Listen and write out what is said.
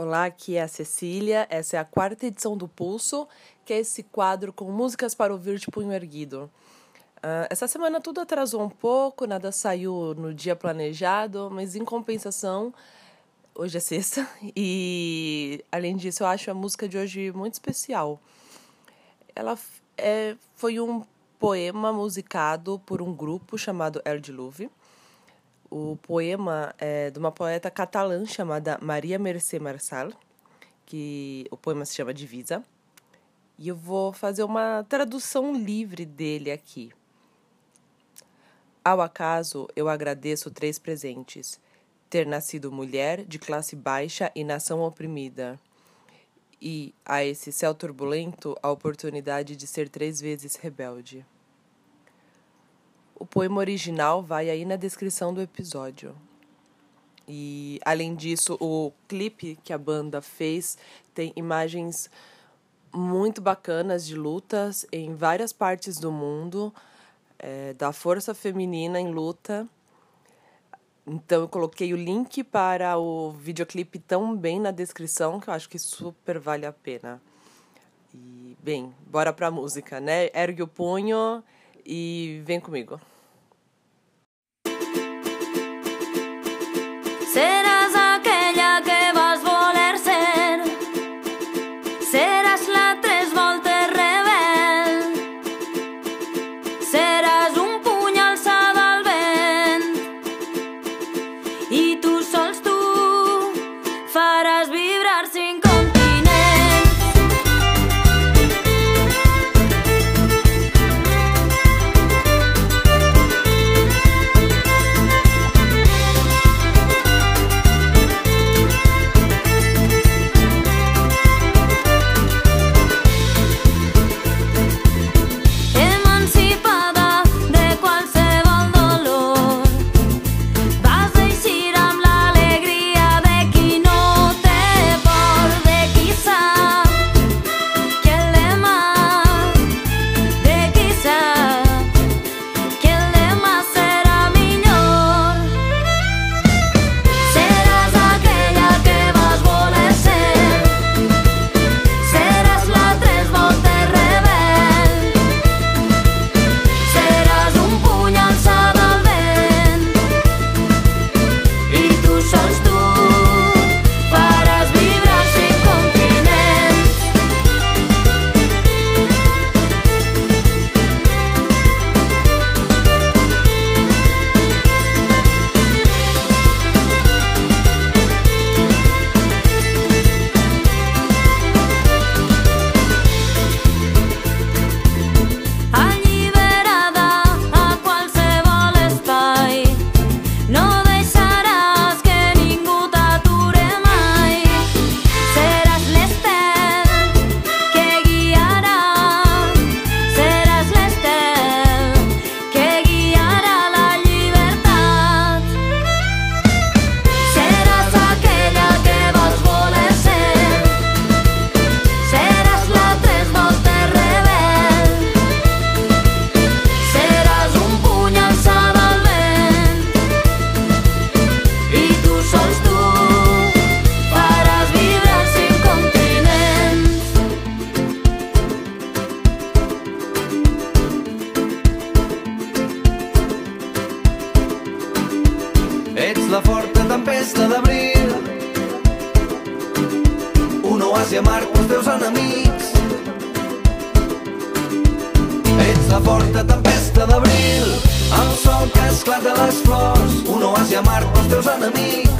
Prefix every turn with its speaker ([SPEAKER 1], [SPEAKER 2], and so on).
[SPEAKER 1] Olá, aqui é a Cecília. Essa é a quarta edição do Pulso, que é esse quadro com músicas para ouvir de punho erguido. Uh, essa semana tudo atrasou um pouco, nada saiu no dia planejado, mas em compensação, hoje é sexta, e além disso, eu acho a música de hoje muito especial. Ela é, foi um poema musicado por um grupo chamado El Diluve. O poema é de uma poeta catalã chamada Maria Mercè Marçal, que o poema se chama Divisa. E eu vou fazer uma tradução livre dele aqui. Ao acaso, eu agradeço três presentes: ter nascido mulher, de classe baixa e nação oprimida. E, a esse céu turbulento, a oportunidade de ser três vezes rebelde. O poema original vai aí na descrição do episódio. E, além disso, o clipe que a banda fez tem imagens muito bacanas de lutas em várias partes do mundo, é, da força feminina em luta. Então, eu coloquei o link para o videoclipe também na descrição, que eu acho que super vale a pena. E, bem, bora pra música, né? Ergue o punho e vem comigo.
[SPEAKER 2] Serás aquella que vas voler ser. Serás la tres voltes rebel. Seràs
[SPEAKER 3] Ets la forta tempesta d'abril. Un oasi amarg pels teus enemics. Ets la forta tempesta d'abril. El sol que esclata les flors. Un oasi amarg pels teus enemics